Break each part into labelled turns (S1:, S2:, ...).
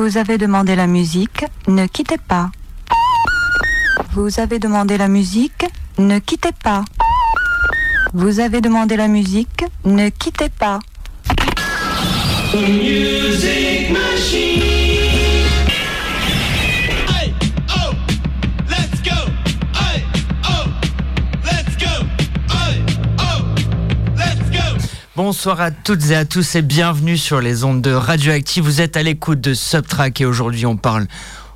S1: Vous avez demandé la musique, ne quittez pas. Vous avez demandé la musique, ne quittez pas. Vous avez demandé la musique, ne quittez pas.
S2: Bonsoir à toutes et à tous et bienvenue sur les ondes de Radioactive. Vous êtes à l'écoute de Subtrack et aujourd'hui on parle.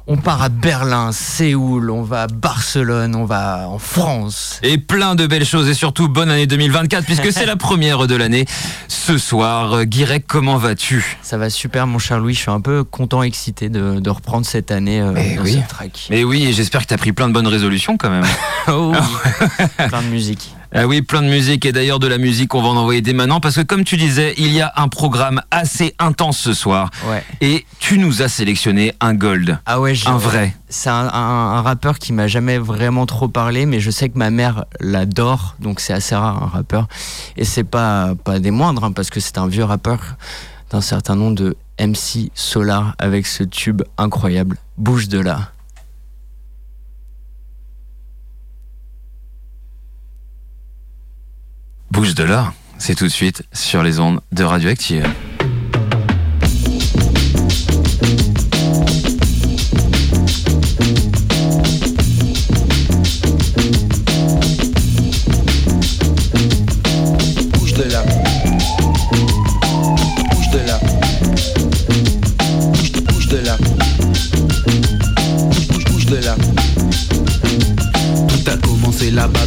S2: On part à Berlin, Séoul, on va à Barcelone, on va en France.
S3: Et plein de belles choses et surtout bonne année 2024 puisque c'est la première de l'année. Ce soir, euh, Guirec, comment vas-tu?
S2: Ça va super mon cher Louis, je suis un peu content, excité de, de reprendre cette année euh,
S3: Mais
S2: dans
S3: oui.
S2: Subtrack.
S3: Mais oui, et j'espère que tu as pris plein de bonnes résolutions quand même.
S2: Oh, plein de musique.
S3: Ah oui, plein de musique et d'ailleurs de la musique, on va en envoyer dès maintenant parce que comme tu disais, il y a un programme assez intense ce soir
S2: Ouais.
S3: et tu nous as sélectionné un gold.
S2: Ah ouais, j'ai-
S3: Un vrai.
S2: C'est un, un- un rappeur qui m'a jamais vraiment trop parlé, mais je sais que ma mère l'adore, donc c'est assez rare un rappeur. Et c'est pas pas des moindres, hein, parce que c'est un vieux rappeur d'un certain nom de MC Solar avec ce tube incroyable, Bouge de là.
S3: Bouge de là, c'est tout de suite sur les ondes de Radioactive.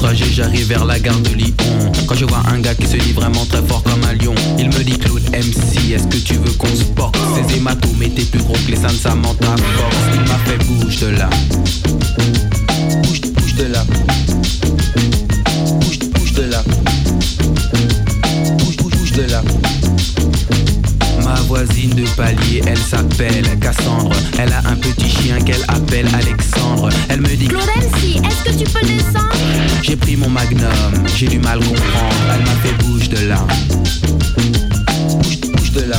S4: Trajet j'arrive vers la gare de Lyon Quand je vois un gars qui se dit vraiment très fort comme un lion Il me dit Claude MC est-ce que tu veux qu'on se porte Ces hématomes étaient plus gros que les seins de Samantha Fox Il m'a fait bouge de là
S5: Bouge, bouge de là. Bouge, bouge de là. Bouge, bouge, bouge de là.
S4: Voisine de palier, elle s'appelle Cassandre. Elle a un petit chien qu'elle appelle Alexandre. Elle me dit
S6: Claude MC, est-ce que tu peux descendre?
S4: J'ai pris mon magnum, j'ai du mal comprendre. Elle m'a fait bouge de là.
S5: Bouge, bouge de là.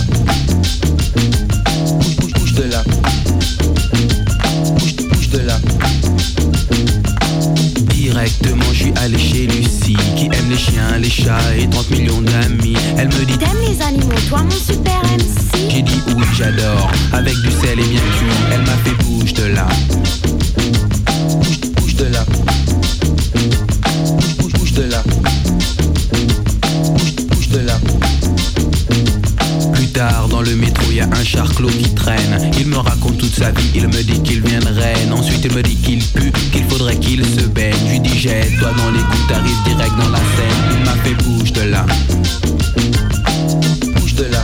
S4: Directement, je suis allé chez Lucie, qui aime les chiens, les chats et 30 millions d'amis. Elle me dit
S6: T'aimes les animaux, toi mon super MC
S4: J'ai dit oui, j'adore. Avec du sel et bien cuit, elle m'a fait bouge de là.
S5: Bouge, bouge de là. Bouge, bouge, bouge de là.
S4: Dans le métro, y a un charclot qui traîne. Il me raconte toute sa vie, il me dit qu'il vient de. Ensuite, il me dit qu'il pue, qu'il faudrait qu'il se baigne. Je lui dis, jette-toi dans les coups, t'arrives direct dans la scène. Il m'a fait bouge de là.
S5: Bouge de là.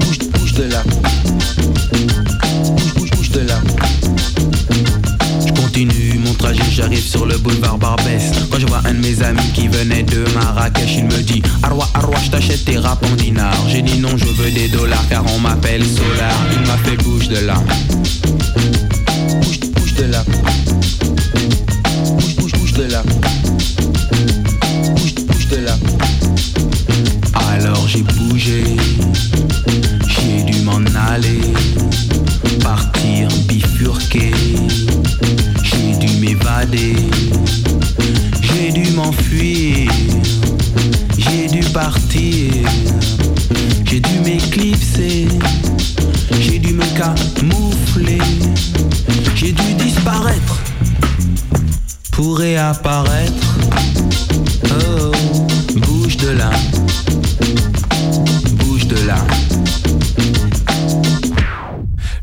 S5: Bouge, bouge de là.
S4: J'arrive sur le boulevard Barbès. Quand je vois un de mes amis qui venait de Marrakech, il me dit Arwa, Arwa, je t'achète tes rap en dinars. J'ai dit non, je veux des dollars car on m'appelle Solar. Il m'a fait bouge de là.
S5: Bouge, bouge de là. Bouge, bouge, bouge de là. Bouge, bouge de là.
S4: Alors j'ai bougé, j'ai dû m'éclipser, j'ai dû me camoufler, j'ai dû disparaître pour réapparaître. Oh, bouge de là.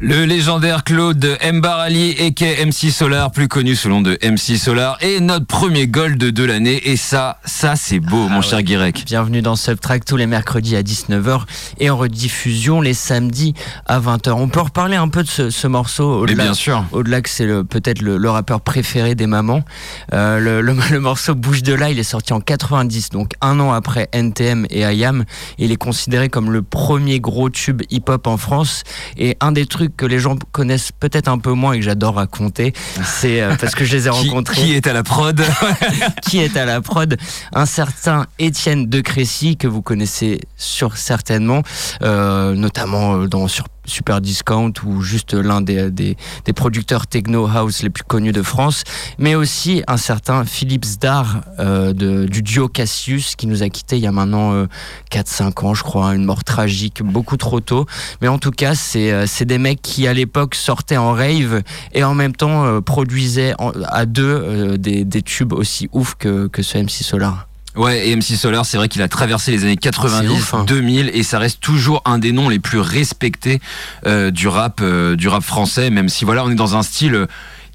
S3: Le légendaire Claude Mbarali et MC Solar, plus connu sous le nom de MC Solar, est notre premier gold de l'année. Et ça, ça c'est beau,
S2: Ah
S3: mon
S2: ouais.
S3: cher Guirec.
S2: Bienvenue dans Subtrack tous les mercredis à 19h et en rediffusion les samedis à 20h. On peut reparler un peu de ce, ce morceau
S3: Mais
S2: au-delà
S3: bien sûr.
S2: au-delà que c'est peut-être le, le rappeur préféré des mamans. Euh, le, le- le morceau Bouge de là, il est sorti en 90, donc un an après NTM et IAM. Il est considéré comme le premier gros tube hip-hop en France. Et un des trucs que les gens connaissent peut-être un peu moins et que j'adore raconter, c'est euh, parce que je les ai rencontrés.
S3: qui est à la prod
S2: qui est à la prod. Un certain Étienne de Crécy que vous connaissez sur certainement euh, notamment euh, dans sur Super Discount ou juste l'un des, des, producteurs techno house les plus connus de France mais aussi un certain Philippe Zdar euh, de, du duo Cassius qui nous a quitté il y a maintenant euh, 4-5 ans je crois une mort tragique beaucoup trop tôt mais en tout cas c'est euh, c'est des mecs qui à l'époque sortaient en rave et en même temps euh, produisaient en- à deux des, des tubes aussi ouf que, que ce MC Solar.
S3: Ouais, et MC Solar, c'est vrai qu'il a traversé les années 90,
S2: C'est ouf, hein.
S3: 2000, et ça reste toujours un des noms les plus respectés euh, du rap, euh, du rap français. Même si voilà, on est dans un style euh,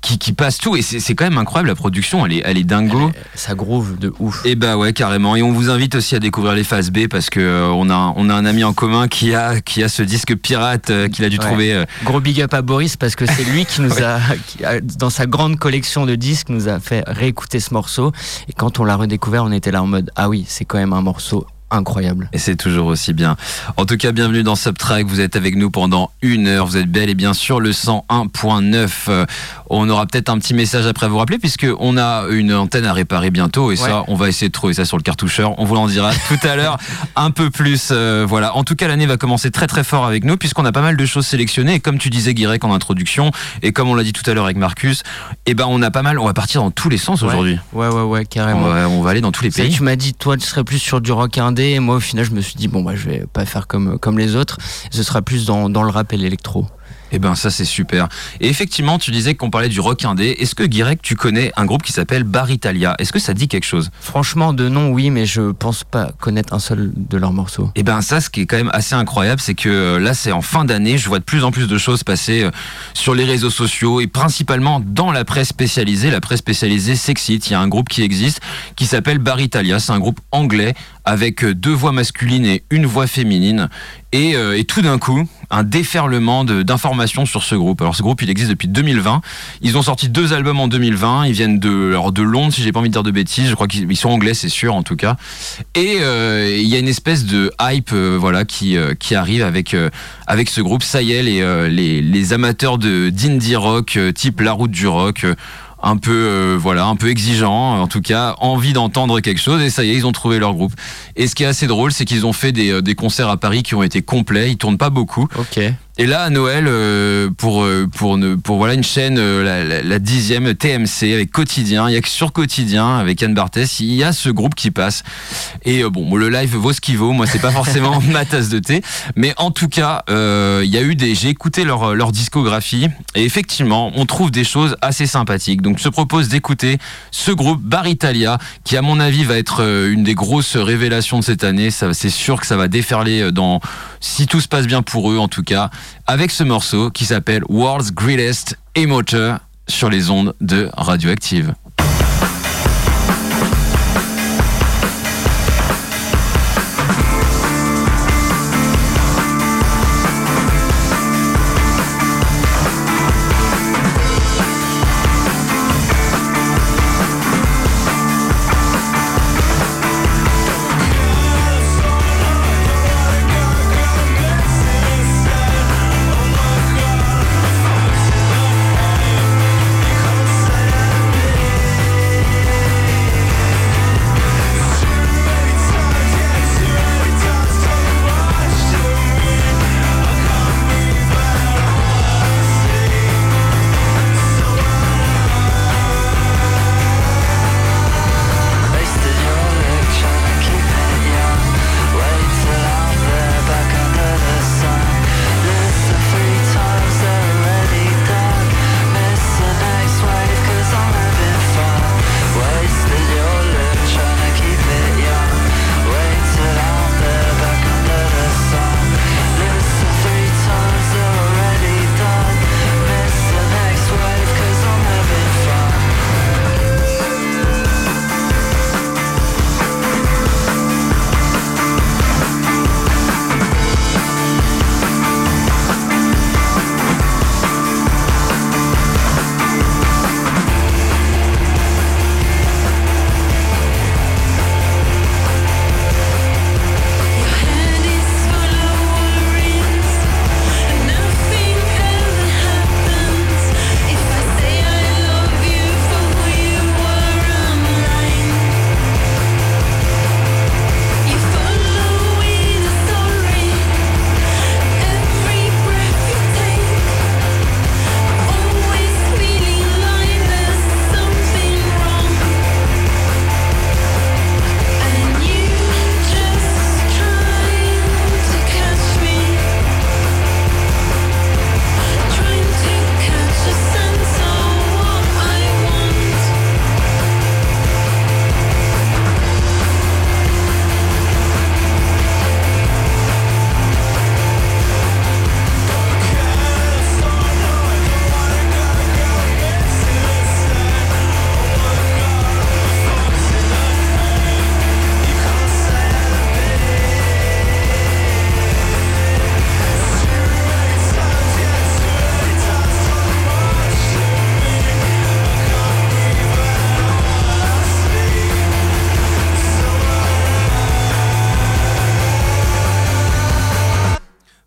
S3: qui, qui passe tout, et c'est quand même incroyable. La production, elle est, elle est dingo.
S2: Ça groove de ouf.
S3: Et bah ouais, carrément. Et on vous invite aussi à découvrir les phases B parce que euh, on a on a un ami en commun qui a qui a ce disque pirate euh, qu'il a dû
S2: Ouais.
S3: trouver. euh,
S2: Gros big up à Boris parce que c'est lui qui nous a, qui a- dans sa grande collection de disques, nous a fait réécouter ce morceau. Et quand on l'a redécouvert, on était là en mode ah oui, c'est quand même un morceau incroyable.
S3: Et c'est toujours aussi bien. En tout cas, bienvenue dans Subtrack. Vous êtes avec nous pendant une heure. Vous êtes bel et bien sûr le 101.9. Euh, On aura peut-être un petit message après à vous rappeler puisque on a une antenne à réparer bientôt et ça, on va essayer de trouver ça sur le cartoucheur. On vous en dira tout à l'heure un peu plus. Euh, voilà. En tout cas, l'année va commencer très très fort avec nous puisqu'on a pas mal de choses sélectionnées. Et comme tu disais, Guirec, en introduction, et comme on l'a dit tout à l'heure avec Marcus, eh ben on a pas mal. On va partir dans tous les sens
S2: Ouais.
S3: aujourd'hui.
S2: Ouais, ouais, ouais,
S3: On
S2: carrément.
S3: va, on va aller dans tous les pays.
S2: tu m'as dit, toi, tu serais plus sur du rock indé. Et moi, au final, je me suis dit, bon, bah, je vais pas faire comme, comme les autres. Ce sera plus dans, dans le rap et l'électro.
S3: Eh ben ça c'est super. Et effectivement, tu disais qu'on parlait du rock indé. Est-ce que Guirec, tu connais un groupe qui s'appelle Baritalia? Est-ce que ça dit quelque chose?
S2: Franchement, de nom, oui, mais je pense pas connaître un seul de leurs morceaux.
S3: Eh ben ça, ce qui est quand même assez incroyable, c'est que euh, là, c'est en fin d'année, je vois de plus en plus de choses passer euh, sur les réseaux sociaux et principalement dans la presse spécialisée. La presse spécialisée s'excite. Il y a un groupe qui existe qui s'appelle Baritalia. C'est un groupe anglais avec euh, deux voix masculines et une voix féminine. Et, euh, et tout d'un coup, un déferlement d'informations sur ce groupe. Alors ce groupe, il existe depuis 2020. Ils ont sorti deux albums en 2020. Ils viennent de, alors de Londres, si j'ai pas envie de dire de bêtises. Je crois qu'ils ils sont anglais, c'est sûr en tout cas. Et euh, il y a une espèce de hype, euh, voilà, qui qui arrive avec avec ce groupe. Ça y est, les les, les amateurs de d'indie rock, type La Route du Rock. Un peu euh, voilà un peu exigeant en tout cas envie d'entendre quelque chose. Et ça y est ils ont trouvé leur groupe. Et ce qui est assez drôle c'est qu'ils ont fait des, euh, des concerts à Paris qui ont été complets. Ils tournent pas beaucoup.
S2: Ok.
S3: Et là à Noël euh, pour euh, pour ne pour voilà une chaîne euh, la, la- la dixième TMC avec quotidien il y a que sur quotidien avec Anne Barthès il y a ce groupe qui passe. Et euh, bon le live vaut ce qu'il vaut. Moi c'est pas forcément ma tasse de thé. Mais en tout cas euh, il y a eu des j'ai écouté leur leur discographie. Et effectivement on trouve des choses assez sympathiques. Donc je te propose d'écouter ce groupe Baritalia qui à mon avis va être une des grosses révélations de cette année. Ça c'est sûr que ça va déferler dans si tout se passe bien pour eux en tout cas avec ce morceau qui s'appelle World's Greatest Emoter sur les ondes de Radioactive.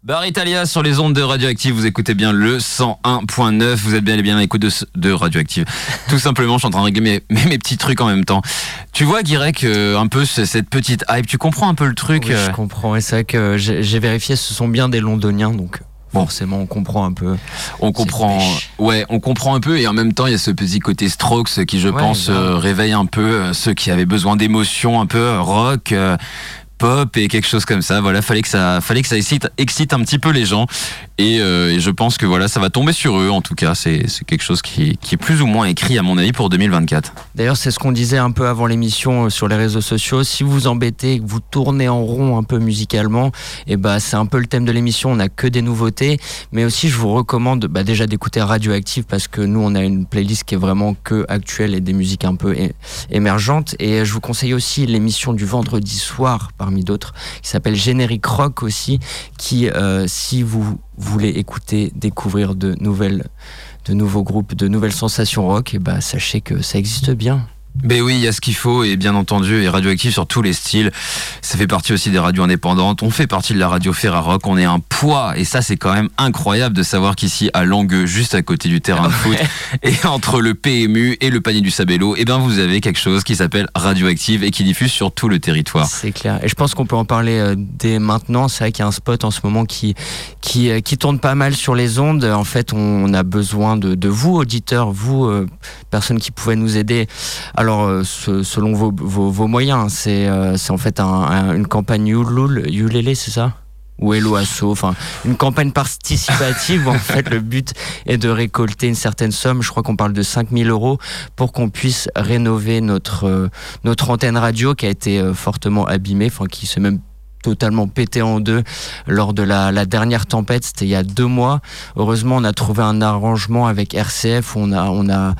S3: Bar Italia sur les ondes de Radioactive, vous écoutez bien le 101.9, vous êtes bien et bien à l'écoute de, de Radioactive. Tout simplement, je suis en train de régler mes, mes, mes petits trucs en même temps. Tu vois, Guirec, euh, un peu ce- cette petite hype, tu comprends un peu le truc
S2: Oui,
S3: euh,
S2: je comprends. Et c'est vrai que j'ai vérifié, ce sont bien des londoniens, donc
S3: Bon.
S2: forcément on comprend un peu.
S3: On comprend, ouais, on comprend un peu et en même temps il y a ce petit côté Strokes qui, je
S2: Ouais,
S3: pense, euh, réveille un peu euh, ceux qui avaient besoin d'émotions, un peu euh, rock. euh, pop et quelque chose comme ça voilà fallait que ça fallait que ça excite, excite un petit peu les gens et, euh, je pense que voilà ça va tomber sur eux en tout cas c'est quelque chose qui, est plus ou moins écrit à mon avis pour 2024
S2: D'ailleurs, c'est ce qu'on disait un peu avant l'émission euh, sur les réseaux sociaux. Si vous embêtez, que vous tournez en rond un peu musicalement, et bah c'est un peu le thème de l'émission. On n'a que des nouveautés, mais aussi je vous recommande bah, déjà d'écouter Radioactive parce que nous on a une playlist qui est vraiment que actuelle et des musiques un peu émergentes. Et je vous conseille aussi l'émission du vendredi soir parmi d'autres qui s'appelle Générique Rock aussi, qui euh, si vous voulez écouter, découvrir de nouvelles de nouveaux groupes, de nouvelles sensations rock, et bah sachez que ça existe bien.
S3: Ben oui, il y a ce qu'il faut et bien entendu, et radioactif sur tous les styles. Ça fait partie aussi des radios indépendantes. On fait partie de la radio Ferrarock. On est un poids et ça c'est quand même incroyable de savoir qu'ici à Langueux, juste à côté du terrain de foot, et entre le PMU et le panier du Sabello, eh ben vous avez quelque chose qui s'appelle Radioactive et qui diffuse sur tout le territoire.
S2: C'est clair. Et je pense qu'on peut en parler euh, dès maintenant. C'est vrai qu'il y a un spot en ce moment qui, qui, euh, qui tourne pas mal sur les ondes. En fait, on a besoin de, de vous, auditeurs, vous, euh, personnes qui pouvaient nous aider. Alors, euh, ce- selon vos, moyens, c'est euh, en fait un- un- une campagne Ulul, Ulele, c'est ça? Ou Hello Asso, enfin une campagne participative en fait le but est de récolter une certaine somme, je crois qu'on parle de 5000 euros pour qu'on puisse rénover notre euh, antenne radio qui a été euh, fortement abîmée, enfin qui s'est même totalement pété en deux lors de la, dernière tempête, c'était il y a deux mois. Heureusement, on a trouvé un arrangement avec RCF où on a, on a,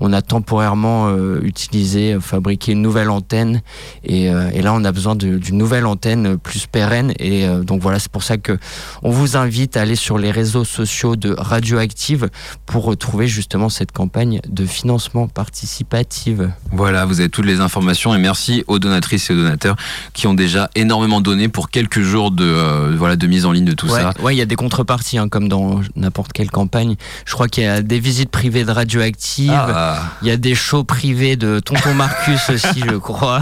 S2: on a temporairement euh, utilisé, euh, fabriqué une nouvelle antenne et, euh, là on a besoin d'une nouvelle antenne plus pérenne et donc voilà, c'est pour ça que on vous invite à aller sur les réseaux sociaux de Radioactive pour retrouver justement cette campagne de financement participatif.
S3: Voilà, vous avez toutes les informations et merci aux donatrices et aux donateurs qui ont déjà énormément donné pour quelques jours de euh, voilà de mise en ligne de tout
S2: ouais,
S3: ça.
S2: ouais, il y a des contreparties, hein, comme dans n'importe quelle campagne. Je crois qu'il y a des visites privées de Radioactive.
S3: Ah,
S2: Il y a des shows privés de Tonton Marcus aussi, je crois.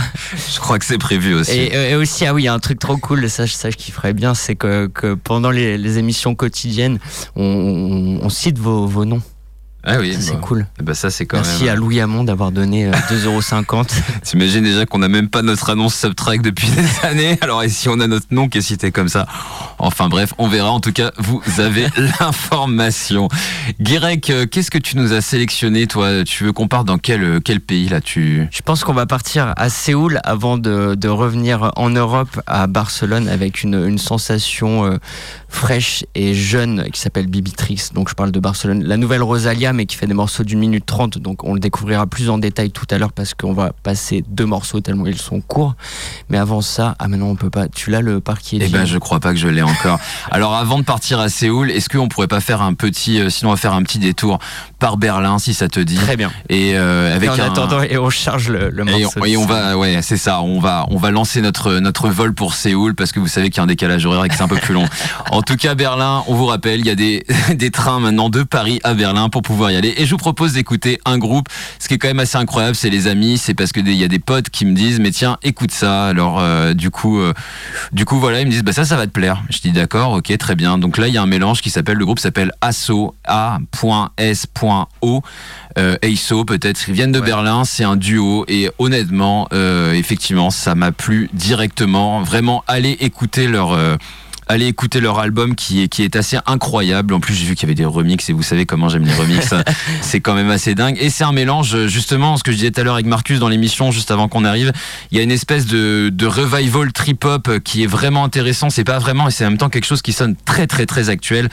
S3: je crois que c'est prévu aussi.
S2: Et, et aussi, ah oui, il y a un truc trop cool, ça, je- ça je kifferais bien, c'est que, que pendant les, les émissions quotidiennes, on, on- on cite vos, vos noms.
S3: Ah oui,
S2: c'est
S3: bah,
S2: cool.
S3: bah ça c'est quand
S2: Merci
S3: même.
S2: à Louis Hamon d'avoir donné euh, 2,50€.
S3: T'imagines déjà qu'on n'a même pas notre annonce subtrack depuis des années. Alors, et si on a notre nom qui est cité comme ça? Enfin bref, on verra. En tout cas, vous avez l'information. Guirec, euh, qu'est-ce que tu nous as sélectionné, toi? Tu veux qu'on parte dans quel, euh, quel pays là tu...
S2: Je pense qu'on va partir à Séoul avant de, de revenir en Europe, à Barcelone, avec une, une sensation euh, fraîche et jeune qui s'appelle Bibitrix. Donc je parle de Barcelone. La nouvelle Rosalia, mais qui fait des morceaux d'une minute trente. Donc on le découvrira plus en détail tout à l'heure parce qu'on va passer deux morceaux tellement ils sont courts. Mais avant ça, ah maintenant on peut pas. Tu l'as le parc qui est
S3: Eh ben, je crois pas que je l'ai encore. Alors, avant de partir à Séoul, est-ce qu'on pourrait pas faire un petit, euh, sinon on va faire un petit détour par Berlin, si ça te dit
S2: Très bien.
S3: Et euh, avec
S2: et en
S3: un-
S2: attendant, et on charge le, le
S3: Et
S2: morceau.
S3: on, et on va, ouais, c'est ça. On va, on va lancer notre notre vol pour Séoul parce que vous savez qu'il y a un décalage horaire et que c'est un peu plus long. En tout cas, Berlin, on vous rappelle, il y a des des trains maintenant de Paris à Berlin pour pouvoir y aller. Et je vous propose d'écouter un groupe. Ce qui est quand même assez incroyable, c'est les amis. C'est parce que il y a des potes qui me disent, mais tiens, écoute ça. Alors, euh, du coup, euh, du coup, voilà, ils me disent, bah ça, ça va te plaire. Je dis d'accord, ok, très bien. Donc là, il y a un mélange qui s'appelle, le groupe s'appelle ASSO, A.S.O. Euh, ASO peut-être, ils viennent de
S2: Ouais.
S3: Berlin, c'est un duo et honnêtement, effectivement, ça m'a plu directement. Vraiment, allez écouter leur, allez écouter leur album qui est qui est assez incroyable. En plus, j'ai vu qu'il y avait des remixes et vous savez comment j'aime les remixes. c'est quand même assez dingue et c'est un mélange justement ce que je disais tout à l'heure avec Marcus dans l'émission juste avant qu'on arrive. Il y a une espèce de de revival trip hop qui est vraiment intéressant. C'est pas vraiment et c'est en même temps quelque chose qui sonne très très très actuel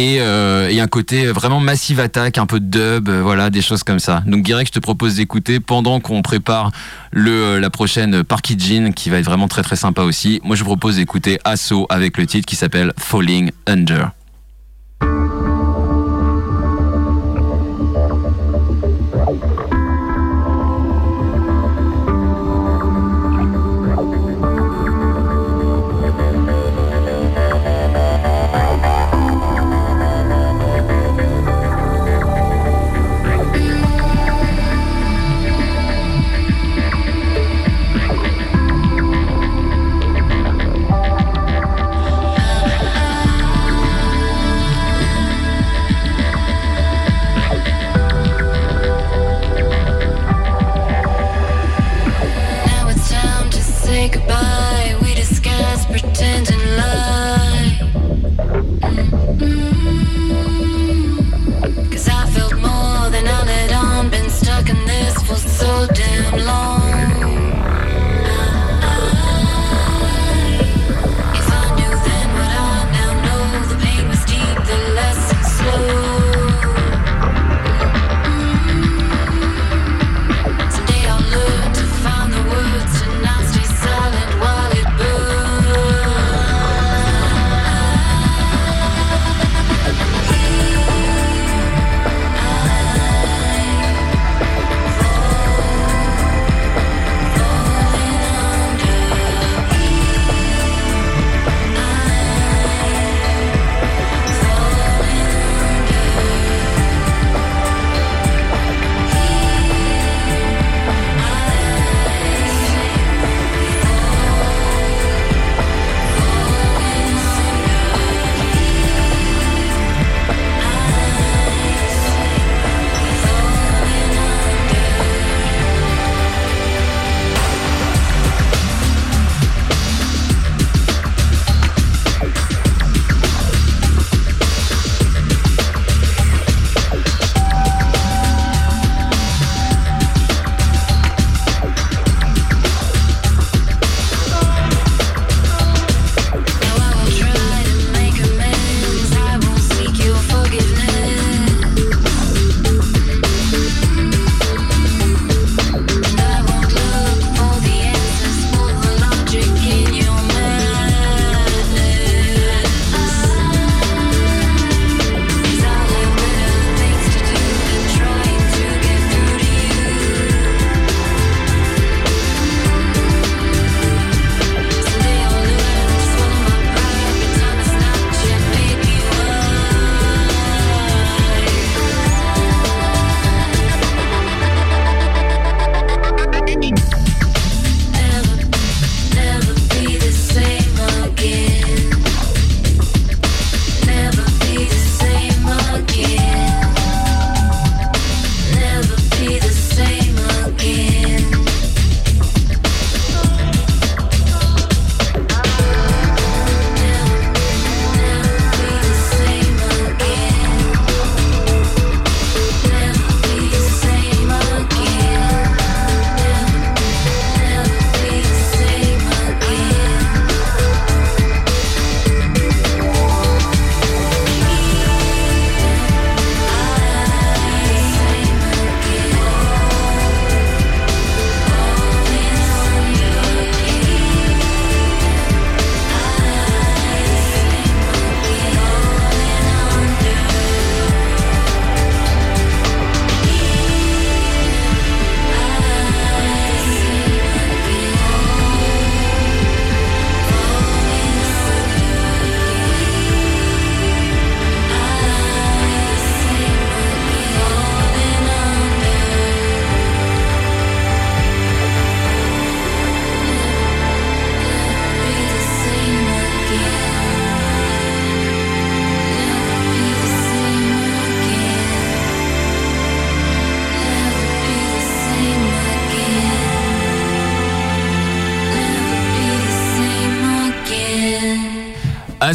S3: et, euh, et un côté vraiment massive attack, un peu de dub, euh, voilà, des choses comme ça. Donc direct, je te propose d'écouter pendant qu'on prépare le euh, la prochaine Parky Jean qui va être vraiment très très sympa aussi. Moi, je vous propose d'écouter Asso avec le titre qui s'appelle Falling Under.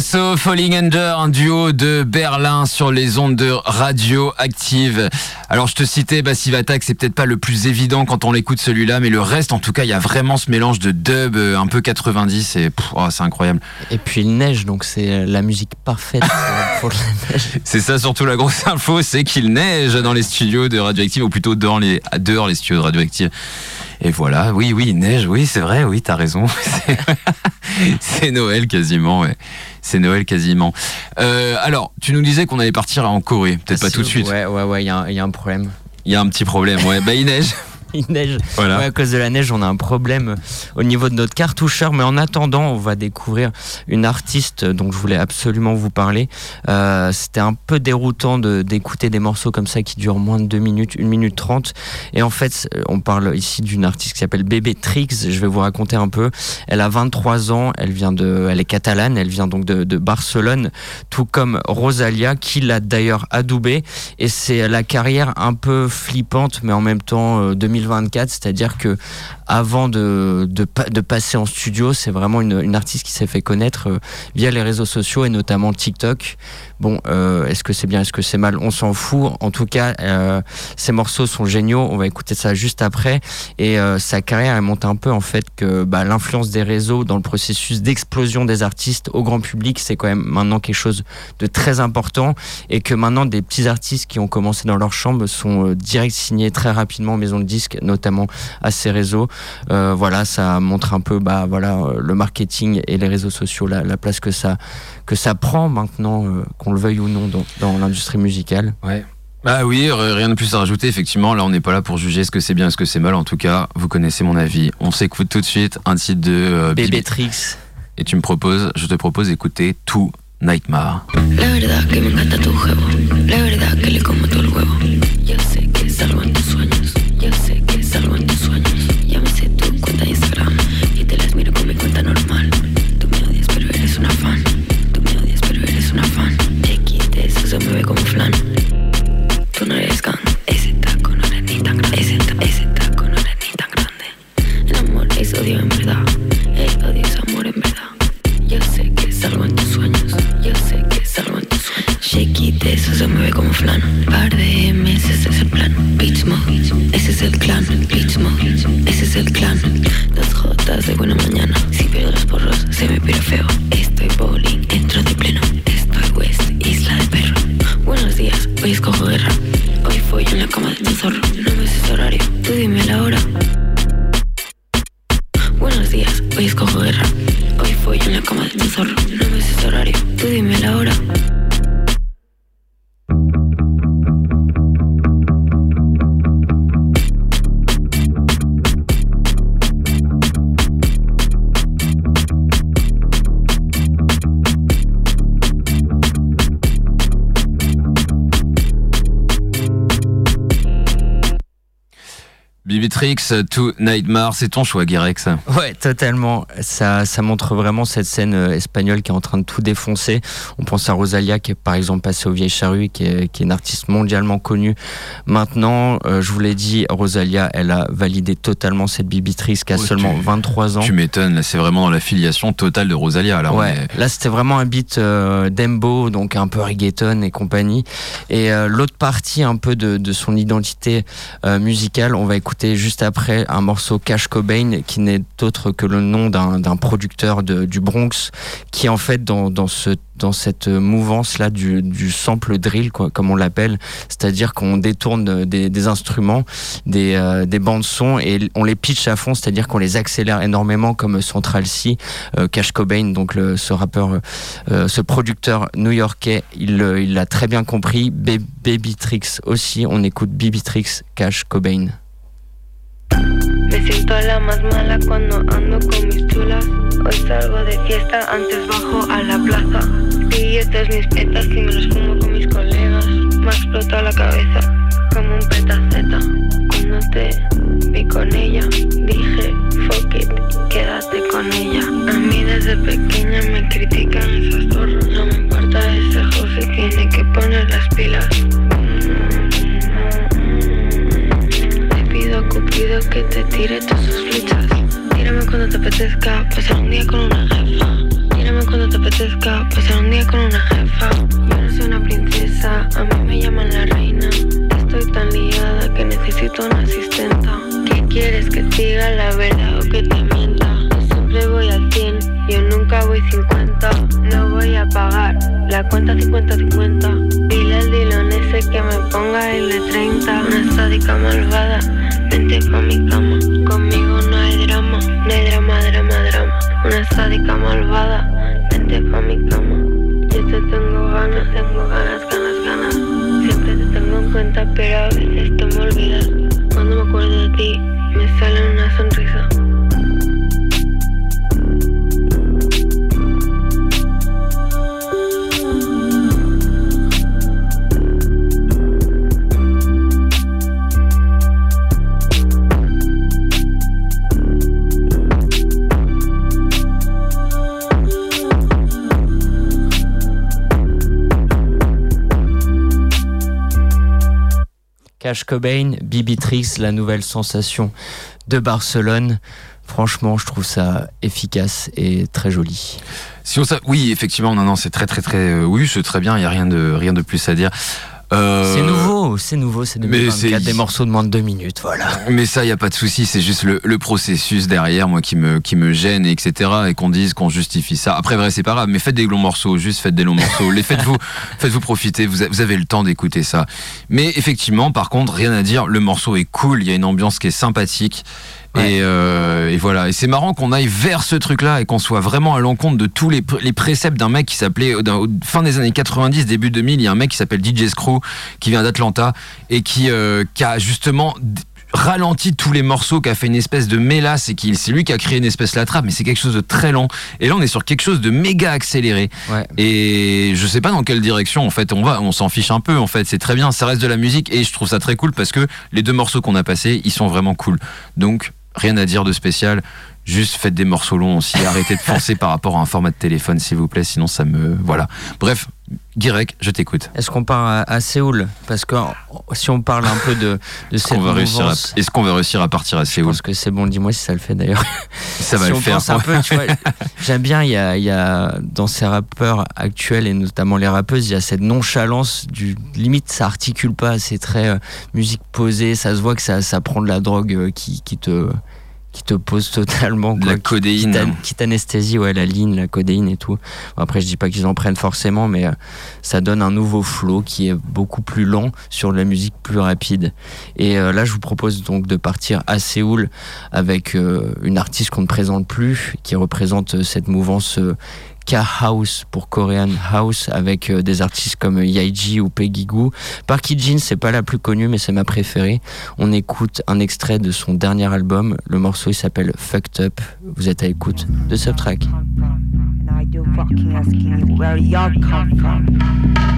S3: Asso Falling Under, un duo de Berlin sur les ondes de radio active. Alors je te citais Massive Attack, c'est peut-être pas le plus évident quand on l'écoute celui-là, mais le reste en tout cas, il y a vraiment ce mélange de dub euh, un peu 90 et oh, c'est incroyable.
S2: Et puis il neige, donc c'est la musique parfaite pour, la neige.
S3: C'est ça surtout la grosse info, c'est qu'il neige dans les studios de Radioactive, ou plutôt dans les, dehors les studios de Radioactive. Et voilà, oui, oui, neige, oui, c'est vrai, oui, t'as raison. C'est- C'est Noël quasiment, ouais. C'est Noël quasiment. Euh, alors, tu nous disais qu'on allait partir en Corée, peut-être pas
S2: Ah,
S3: tout de suite.
S2: Ouais, ouais, ouais, y, il y a un problème.
S3: Il y a un petit problème, ouais. Bah, il neige.
S2: Il neige.
S3: Voilà.
S2: Ouais, à cause de la neige, on a un problème au niveau de notre cartoucheur. Mais en attendant, on va découvrir une artiste dont je voulais absolument vous parler. Euh, C'était un peu déroutant de- d'écouter des morceaux comme ça qui durent moins de 2 minutes, 1 minute 30. Et en fait, on parle ici d'une artiste qui s'appelle Bébé Trix. Je vais vous raconter un peu. Elle a 23 ans. Elle vient de, elle est catalane. Elle vient donc de, de Barcelone, tout comme Rosalia, qui l'a d'ailleurs adoubée. Et c'est la carrière un peu flippante, mais en même temps euh, 2024, c'est-à-dire que avant de, de, pa- de passer en studio, c'est vraiment une, une artiste qui s'est fait connaître euh, via les réseaux sociaux et notamment TikTok. Bon, euh, est-ce que c'est bien, est-ce que c'est mal On s'en fout. En tout cas, euh, ces morceaux sont géniaux. On va écouter ça juste après. Et euh, sa carrière, elle monte un peu en fait que bah, l'influence des réseaux dans le processus d'explosion des artistes au grand public, c'est quand même maintenant quelque chose de très important et que maintenant des petits artistes qui ont commencé dans leur chambre sont euh, direct signés très rapidement en maison de disques, notamment à ces réseaux. Euh, voilà, ça montre un peu bah voilà euh, le marketing et les réseaux sociaux, la, la place que ça que ça prend maintenant, euh, qu'on le veuille ou non, dans, dans l'industrie musicale.
S3: Bah oui, rien de plus à rajouter. Effectivement, là, on n'est pas là pour juger ce que c'est bien, ce que c'est mal. En tout cas, vous connaissez mon avis. On s'écoute tout de suite un titre de euh.
S2: Bébétrix.
S3: Et tu me proposes, je te propose d'écouter tout Nightmare.
S7: La verdad que me encanta tu juego. La verdad que le como todo el huevo. Yo sé que en.
S3: Bibitrix, tout Nightmare, c'est ton choix, Guirex.
S2: Ouais, totalement. Ça, ça montre vraiment cette scène euh, espagnole qui est en train de tout défoncer. On pense à Rosalia qui est par exemple passée aux Vieilles Charrues, qui est, qui est une artiste mondialement connue. Maintenant, euh, je vous l'ai dit, Rosalia, elle a validé totalement cette bibitrice qui a
S3: Ouais,
S2: seulement
S3: tu-
S2: 23 ans.
S3: Tu m'étonnes, là, c'est vraiment dans la filiation totale de Rosalia. Là, on
S2: ouais,
S3: est-
S2: là c'était vraiment un beat euh, dembo, donc un peu reggaeton et compagnie. Et euh, l'autre partie un peu de, de son identité musicale, on va écouter juste après un morceau Cash Cobain qui n'est autre que le nom d'un producteur du Bronx qui en fait dans, dans ce dans cette mouvance là du, sample drill comme on l'appelle, c'est-à-dire qu'on détourne des, instruments, des, euh, des bandes son et on les pitch à fond, c'est-à-dire qu'on les accélère énormément comme Central C, euh, Cash Cobain, donc ce rappeur, euh, ce producteur new-yorkais, il il l'a très bien compris. Ba- Baby Tricks aussi, on écoute Baby Tricks, Cash Cobain.
S8: Me siento la más mala cuando ando con mis chulas. Hoy salgo de fiesta, antes bajo a la plaza. Billetes mis petas y me los fumo con mis colegas. Me ha explotado la cabeza como un petaceta. Cuando te vi con ella, dije, fuck it, quédate con ella. A mí desde pequeña me critican esas zorras. No me importa ese José, tiene que poner las pilas. que te tire todas sus flechas. Tírame cuando te apetezca pasar un día con una jefa. Tírame cuando te apetezca pasar un día con una jefa. Yo no soy una princesa, a mí me llaman la reina. Estoy tan liada que necesito una asistenta. ¿Qué quieres que te diga la verdad o que te mienta? Yo siempre voy al 100, yo nunca voy 50. No voy a pagar la cuenta 50-50. Dile al dilón ese que me ponga el de 30. Una sádica malvada vente pa' mi cama. Conmigo no hay drama, no hay drama, drama, drama. Una sádica malvada, vente pa' mi cama. Yo te tengo ganas, tengo ganas, ganas, ganas. Siempre te tengo en cuenta, pero a veces te me olvidas. Cuando me acuerdo de ti, me sale
S2: Cobain, Bibi Trix, la nouvelle sensation de Barcelone. Franchement, je trouve ça efficace et très joli.
S3: Si on oui, effectivement, non, non, c'est très, très, très. euh, oui, c'est très bien. Il y a rien de, rien de plus à dire. Euh,
S2: C'est nouveau, c'est nouveau, c'est
S3: mais
S2: 2024,
S3: c'est-
S2: des morceaux de moins de deux minutes, voilà.
S3: Mais ça, il y a pas de souci. C'est juste le, le processus derrière, moi, qui me, qui me gêne, etc. Et qu'on dise qu'on justifie ça. Après, vrai, c'est pas grave. Mais faites des longs morceaux, juste faites des longs morceaux. Les faites-vous, faites-vous profiter. Vous, a- vous avez le temps d'écouter ça. Mais effectivement, par contre, rien à dire. Le morceau est cool. Il y a une ambiance qui est sympathique. Et, euh, et voilà. Et c'est marrant qu'on aille vers ce truc-là et qu'on soit vraiment à l'encontre de tous les, pr- les préceptes d'un mec qui s'appelait, au- fin des années 90, début 2000, il y a un mec qui s'appelle DJ Screw, qui vient d'Atlanta et qui, euh, qui a justement ralenti tous les morceaux, qui a fait une espèce de mélasse et qui c'est lui qui a créé une espèce de la trappe, mais c'est quelque chose de très long. Et là, on est sur quelque chose de méga accéléré.
S2: Ouais.
S3: Et je sais pas dans quelle direction en fait on va, on s'en fiche un peu en fait, c'est très bien, ça reste de la musique et je trouve ça très cool parce que les deux morceaux qu'on a passés, ils sont vraiment cool. Donc rien à dire de spécial, juste faites des morceaux longs aussi, arrêtez de penser par rapport à un format de téléphone s'il vous plaît, sinon ça me voilà. Bref, Guirec, je t'écoute.
S2: Est-ce qu'on part à, à Séoul? Parce que si on parle un peu de, de
S3: Est-ce
S2: cette
S3: qu'on va réussir à,
S2: mouvance,
S3: est-ce qu'on va réussir à partir à
S2: je
S3: Séoul?
S2: pense que c'est bon, dis-moi si ça le fait d'ailleurs.
S3: Ça va le faire.
S2: pense un peu, tu vois, j'aime bien, il y a, il y a dans ces rappeurs actuels et notamment les rappeuses, il y a cette nonchalance du limite ça articule pas, c'est très euh, musique posée, ça se voit que ça, ça prend de la drogue euh, qui, qui te qui te pose totalement quoi,
S3: la codéine.
S2: qui t'an- qui t'anesthésie, ouais, la ligne, la codéine et tout. Après, je dis pas qu'ils en prennent forcément, mais euh, ça donne un nouveau flow qui est beaucoup plus lent sur de la musique plus rapide. Et euh, là, je vous propose donc de partir à Séoul avec euh, une artiste qu'on ne présente plus, qui représente cette mouvance K-House pour Korean House avec euh, des artistes comme Yaiji ou Peggy Goo. Parky Jean, c'est pas la plus connue, mais c'est ma préférée. On écoute un extrait de son dernier album. Le morceau il s'appelle Fucked Up. Vous êtes à écoute de Subtrack.
S9: And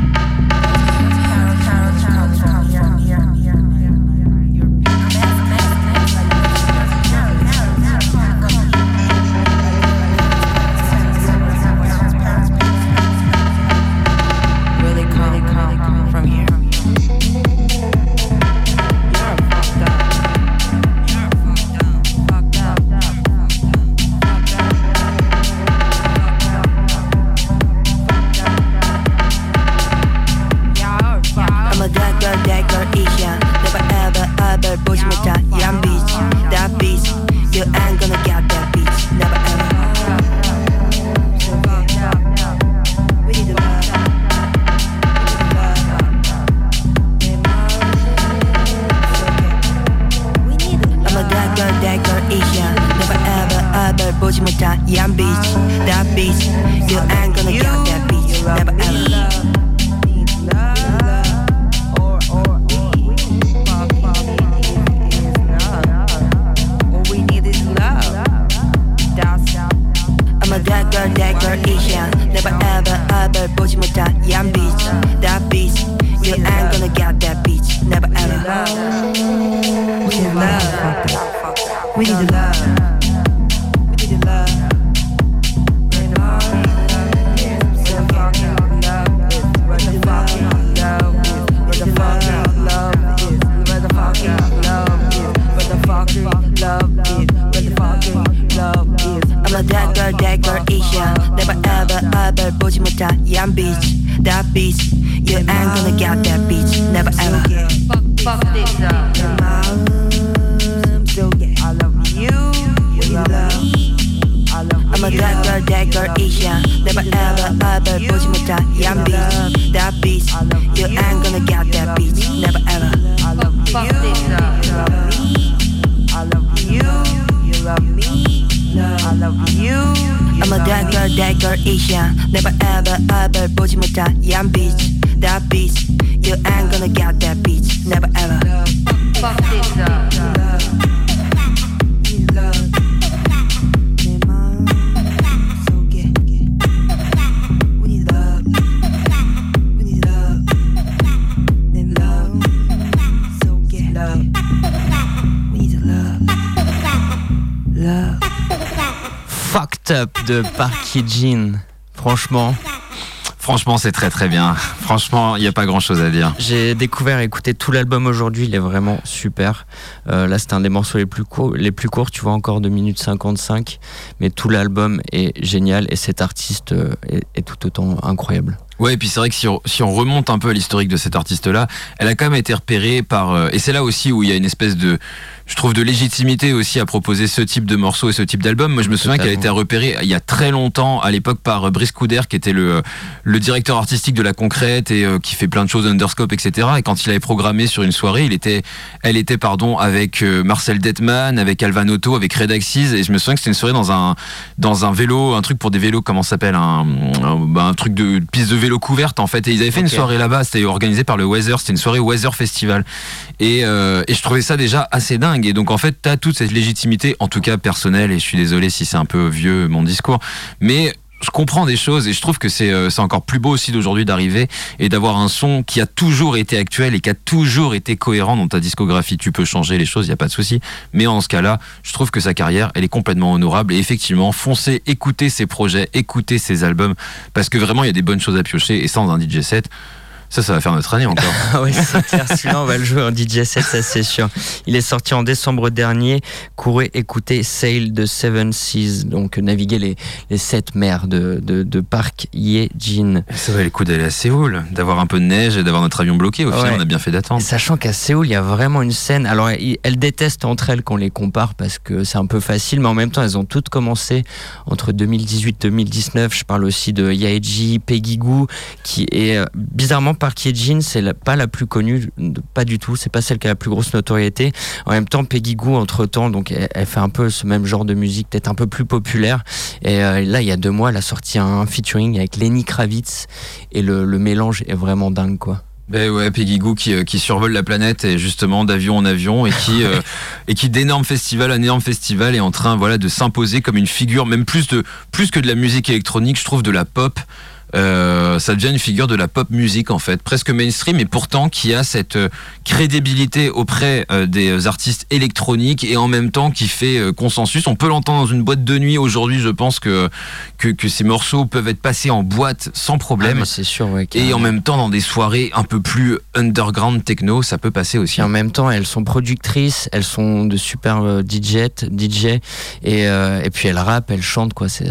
S9: A dagger, dagger Asian. Never ever, ever push me down. Bitch. That bitch. You ain't gonna get that bitch. Never ever. We need love. We need love. down Never ever ever 보지 못한 얌 bitch That bitch You ain't gonna get that bitch Never ever. Fuck, this. Up uh, I love you. You love me. I'm a that girl, that girl is ya Never ever ever 보지 못한 얌 bitch That bitch You ain't gonna get that bitch Never ever. Fuck, fuck this uh, up I love you. me. I love you. I'm a that girl, that girl Asian. Never ever, ever 보지 못한 young bitch. That bitch. You ain't gonna get that bitch. Never ever.
S10: Fuck this up.
S2: Fucked Up de Parky Jean. Franchement,
S3: Franchement, c'est très très bien. Franchement, il n'y a pas grand chose à dire.
S2: j'ai découvert et écouté tout l'album aujourd'hui, il est vraiment super. Euh, là, c'est un des morceaux les plus, courts, les plus courts, tu vois, encore 2 minutes 55. Mais tout l'album est génial et cet artiste euh, est, est tout autant incroyable.
S3: Ouais, et puis c'est vrai que si on, si on remonte un peu à l'historique de cet artiste-là, elle a quand même été repérée par... euh, et c'est là aussi où il y a une espèce de... Je trouve de légitimité aussi à proposer ce type de morceaux et ce type d'album. Moi, je me souviens qu'elle a été repérée il y a très longtemps, à l'époque, par euh, Brice Couder, qui était le, le directeur artistique de La Concrète et euh, qui fait plein de choses, Underscope, etc. Et quand il avait programmé sur une soirée, il était, elle était, pardon, avec euh, Marcel Detman, avec Alvan Otto, avec Redaxis. Et je me souviens que c'était une soirée dans un, dans un vélo, un truc pour des vélos, comment ça s'appelle un, un, bah, un truc de piste de vélo couverte, en fait. Et ils avaient fait une soirée là-bas, c'était organisé par le Weather, c'était une soirée Weather Festival. Et, euh, et je trouvais ça déjà assez dingue. Et donc, en fait, tu as toute cette légitimité, en tout cas personnelle, et je suis désolé si c'est un peu vieux mon discours, mais je comprends des choses et je trouve que c'est euh, encore plus beau aussi d'aujourd'hui d'arriver et d'avoir un son qui a toujours été actuel et qui a toujours été cohérent dans ta discographie. Tu peux changer les choses, il n'y a pas de souci. Mais en ce cas-là, je trouve que sa carrière, elle est complètement honorable. Et effectivement, foncez, écoutez ses projets, écoutez ses albums, parce que vraiment, il y a des bonnes choses à piocher. Et sans un DJ set, ça, ça va faire notre année encore.
S2: Ah oui, c'est clair, celui-là, on va le jouer en DJ set, ça c'est sûr. Il est sorti en décembre dernier. Courez écoutez Sail de Seven Seas, donc naviguer les, les sept mers de, de, de Park Ye-jin.
S3: Ça valait le coup d'aller à Séoul, d'avoir un peu de neige et d'avoir notre avion bloqué. Au final, on a bien fait d'attendre.
S2: Sachant qu'à Séoul, il y a vraiment une scène. Alors, elles détestent entre elles qu'on les compare parce que c'est un peu facile, mais en même temps, elles ont toutes commencé entre 2018-2019. Je parle aussi de Yaeji, Peggy Goo, qui est euh, bizarrement Park Ye-jin, c'est la- pas la plus connue, pas du tout. C'est pas celle qui a la plus grosse notoriété. En même temps, Peggy Goo, entre temps, donc elle, elle fait un peu ce même genre de musique, peut-être un peu plus populaire. Et euh, là, il y a deux mois, elle a sorti un featuring avec Lenny Kravitz et le, le mélange est vraiment dingue, quoi.
S3: Ben ouais, Peggy Goo qui, euh, qui survole la planète et justement d'avion en avion et qui euh, et qui d'énorme festival en énorme festival est en train voilà de s'imposer comme une figure même plus de plus que de la musique électronique, je trouve de la pop. Euh, ça devient une figure de la pop musique en fait, presque mainstream et pourtant qui a cette euh, crédibilité auprès euh, des artistes électroniques et en même temps qui fait euh, consensus. On peut l'entendre dans une boîte de nuit aujourd'hui, je pense que, que que ces morceaux peuvent être passés en boîte sans problème.
S2: Ah, c'est sûr, ouais.
S3: Et en même temps, dans des soirées un peu plus underground techno, ça peut passer aussi.
S2: Puis en même temps, elles sont productrices, elles sont de super euh, DJ, DJ et, euh, et puis elles rappent, elles chantent, quoi, c'est,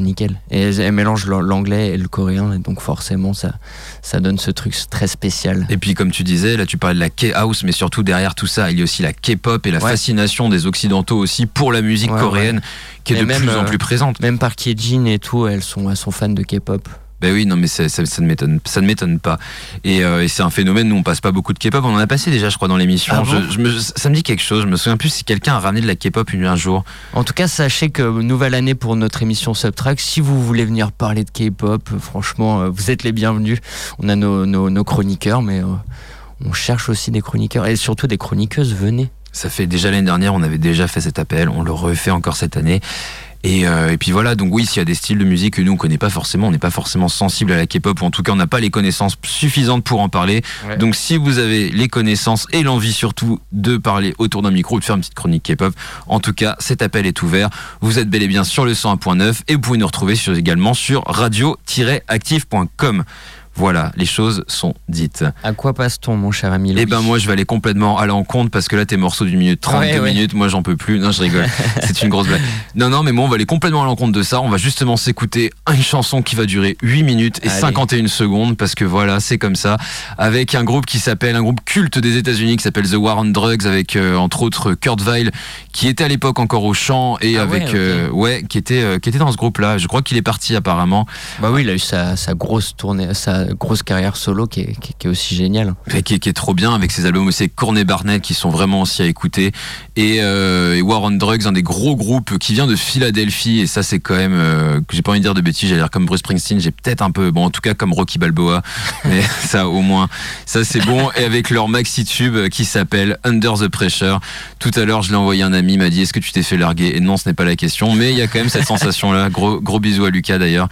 S2: nickel. Et elles, elles mélangent l'an- l'anglais et le coréen, et donc forcément, ça, ça donne ce truc très spécial.
S3: Et puis, comme tu disais, là, tu parlais de la K-house, mais surtout derrière tout ça, il y a aussi la K-pop et la
S2: Ouais.
S3: fascination des Occidentaux aussi pour la musique
S2: Ouais,
S3: coréenne, qui est
S2: Mais
S3: de
S2: même,
S3: plus en
S2: euh,
S3: plus présente.
S2: Même Park Ye-jin et tout, elles sont, elles sont fans de K-pop.
S3: Ben oui, non, mais ça, ça, ça ne m'étonne, ça ne m'étonne pas. Et, euh, et c'est un phénomène. Nous, on passe pas beaucoup de K-pop. On en a passé déjà, je crois, dans l'émission.
S2: Ah bon
S3: Je- je me- ça me dit quelque chose. Je me souviens plus si quelqu'un a ramené de la K-pop une- un jour.
S2: En tout cas, sachez que nouvelle année pour notre émission Subtrack. Si vous voulez venir parler de K-pop, euh, franchement, euh, vous êtes les bienvenus. On a nos, nos, nos chroniqueurs, mais euh, on cherche aussi des chroniqueurs et surtout des chroniqueuses. Venez.
S3: Ça fait déjà l'année dernière, on avait déjà fait cet appel, on le refait encore cette année. Et, euh, et puis voilà, donc oui, s'il y a des styles de musique que nous on connaît pas forcément, on n'est pas forcément sensible à la K-pop, ou en tout cas on n'a pas les connaissances suffisantes pour en parler.
S2: Ouais.
S3: Donc si vous avez les connaissances et l'envie surtout de parler autour d'un micro ou de faire une petite chronique K-pop, en tout cas cet appel est ouvert. Vous êtes bel et bien sur le 101.9 et vous pouvez nous retrouver sur, également sur radio-active.com. Voilà, les choses sont dites.
S2: À quoi passe-t-on, mon cher ami
S3: Eh ben moi je vais aller complètement à l'encontre parce que là tes morceaux d'une minute 32
S2: Ouais, ouais.
S3: minutes, moi j'en peux plus. Non je rigole, c'est une grosse blague. Non non mais moi on va aller complètement à l'encontre de ça. On va justement s'écouter une chanson qui va durer 8 minutes et
S2: Allez.
S3: 51 secondes parce que voilà c'est comme ça. Avec un groupe qui s'appelle, un groupe culte des États-Unis qui s'appelle The War on Drugs avec euh, entre autres Kurt Weill qui était à l'époque encore au chant et
S2: Ah
S3: avec
S2: ouais,
S3: euh, ouais qui était euh, qui était dans ce groupe là. Je crois qu'il est parti apparemment.
S2: Bah oui, il a eu sa, sa grosse tournée, sa, grosse carrière solo qui est, qui est- qui est aussi géniale.
S3: Et qui, qui est trop bien avec ses albums. Aussi Cornet Barnett qui sont vraiment aussi à écouter. Et, euh, et War on Drugs un des gros groupes qui vient de Philadelphie. Et ça c'est quand même euh, j'ai pas envie de dire de bêtises j'allais dire comme Bruce Springsteen j'ai peut-être un peu bon en tout cas comme Rocky Balboa. Mais ça au moins ça c'est bon. Et avec leur maxi tube qui s'appelle Under the Pressure. Tout à l'heure je l'ai envoyé à un ami il m'a dit est-ce que tu t'es fait larguer? Et non ce n'est pas la question. Mais il y a quand même cette sensation là gros gros bisous à Lucas d'ailleurs.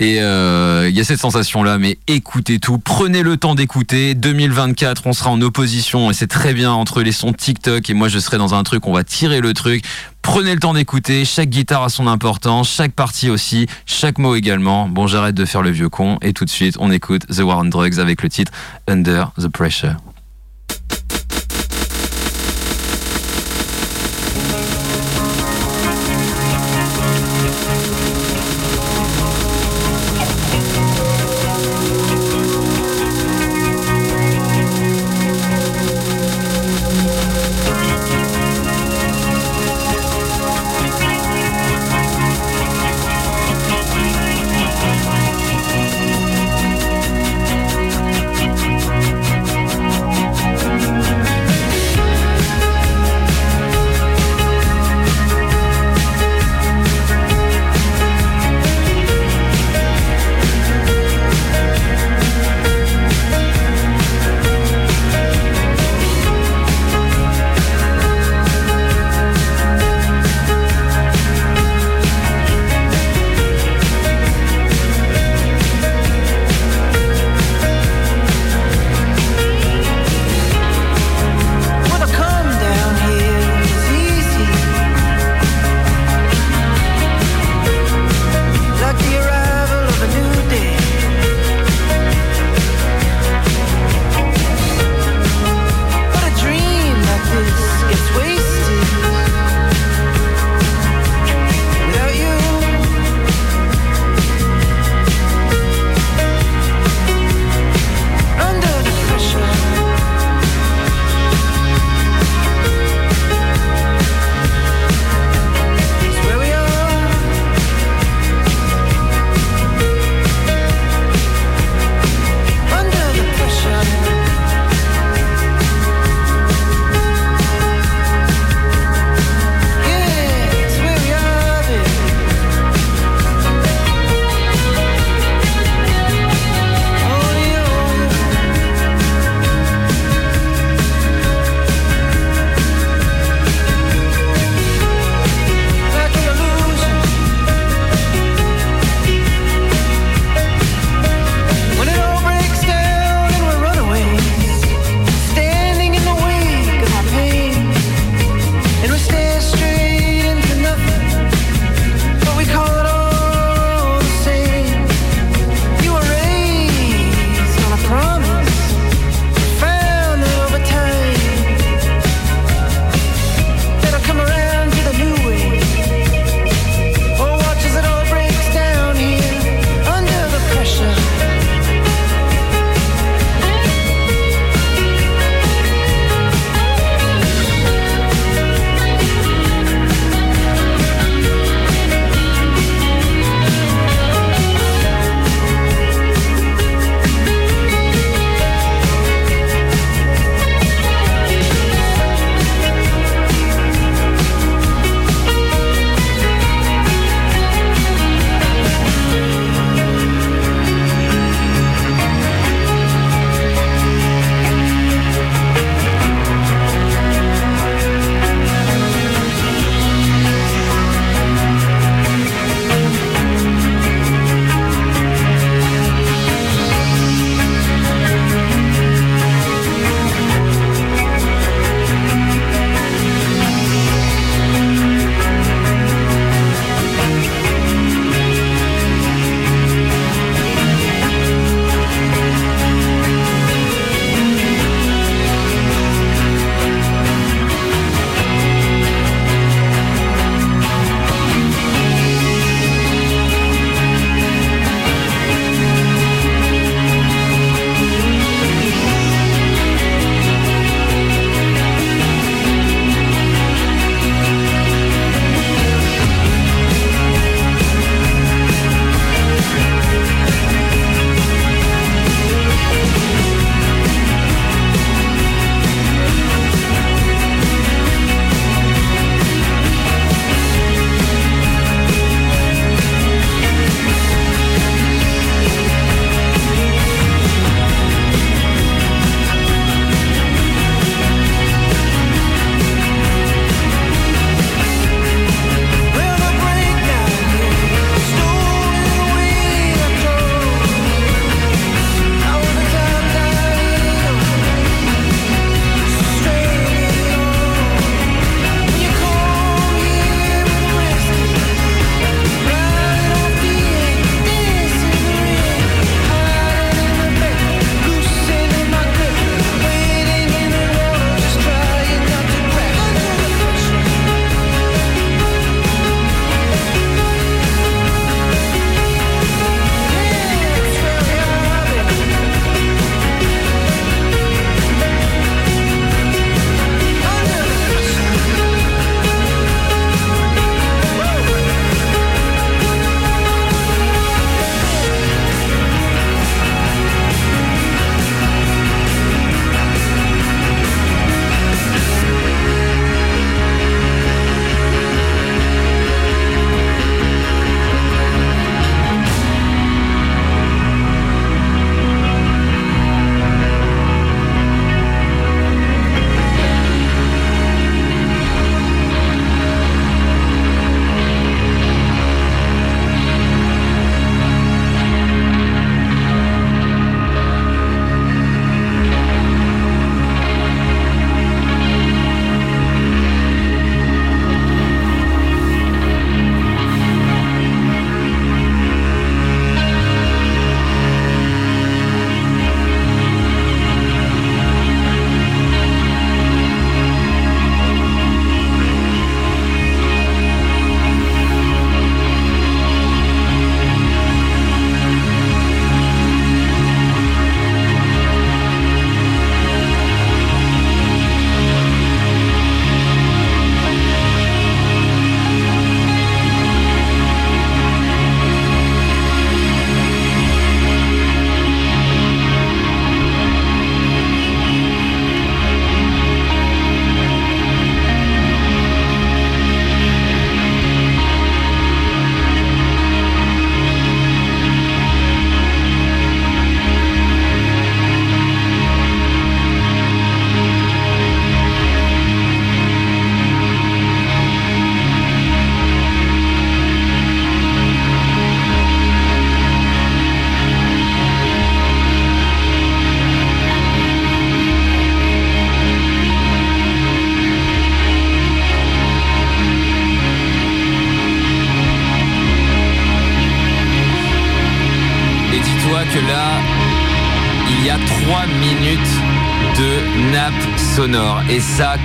S3: Et euh, il y a cette sensation là mais écoutez tout prenez le temps d'écouter 2024 on sera en opposition et c'est très bien entre les sons TikTok et moi je serai dans un truc on va tirer le truc Prenez le temps d'écouter, chaque guitare a son importance, chaque partie aussi, chaque mot également. Bon, j'arrête de faire le vieux con et tout de suite, on écoute The War on Drugs avec le titre Under the Pressure.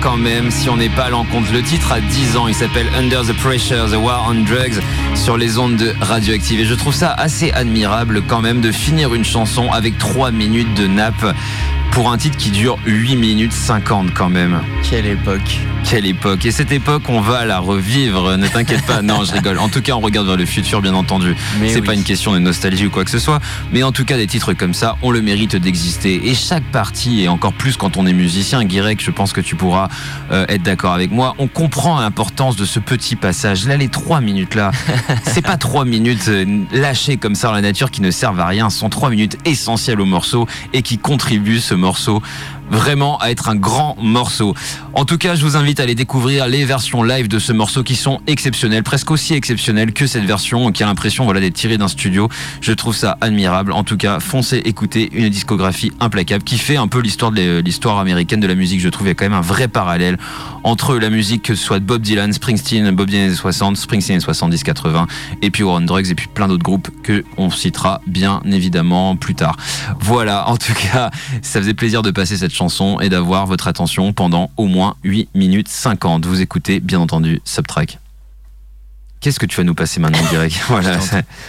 S3: Quand même, si on n'est pas à l'encontre, le titre a 10 ans. Il s'appelle Under the Pressure, The War on Drugs sur les ondes de radioactive. Et je trouve ça assez admirable, quand même, de finir une chanson avec 3 minutes de nappe pour un titre qui dure 8 minutes 50 quand même.
S2: Quelle époque.
S3: Quelle époque. Et cette époque, on va la revivre. Ne t'inquiète pas. Non, je rigole. En tout cas, on regarde vers le futur, bien entendu. C'est
S2: oui.
S3: pas une question de nostalgie ou quoi que ce soit. Mais en tout cas, des titres comme ça, on le mérite d'exister. Et chaque partie, et encore plus quand on est musicien, Guirec, je pense que tu pourras euh, être d'accord avec moi, on comprend l'importance de ce petit passage. Là, les trois minutes là, c'est pas trois minutes euh, lâchées comme ça dans la nature qui ne servent à rien. Ce sont trois minutes essentielles au morceau et qui contribuent ce morceau vraiment à être un grand morceau. En tout cas, je vous invite à aller découvrir les versions live de ce morceau qui sont exceptionnelles, presque aussi exceptionnelles que cette version qui a l'impression voilà d'être tirée d'un studio. Je trouve ça admirable. En tout cas, foncez écouter une discographie implacable qui fait un peu l'histoire de l'histoire américaine de la musique. Je trouve y a quand même un vrai parallèle entre la musique soit Bob Dylan, Springsteen, Bob Dylan des 60, Springsteen des 70, 80 et puis War Drugs et puis plein d'autres groupes que on citera bien évidemment plus tard. Voilà, en tout cas, ça faisait plaisir de passer cette chanson et d'avoir votre attention pendant au moins 8 minutes 50. Vous écoutez bien entendu Subtrack. Qu'est-ce que tu vas nous passer maintenant, direct Voilà,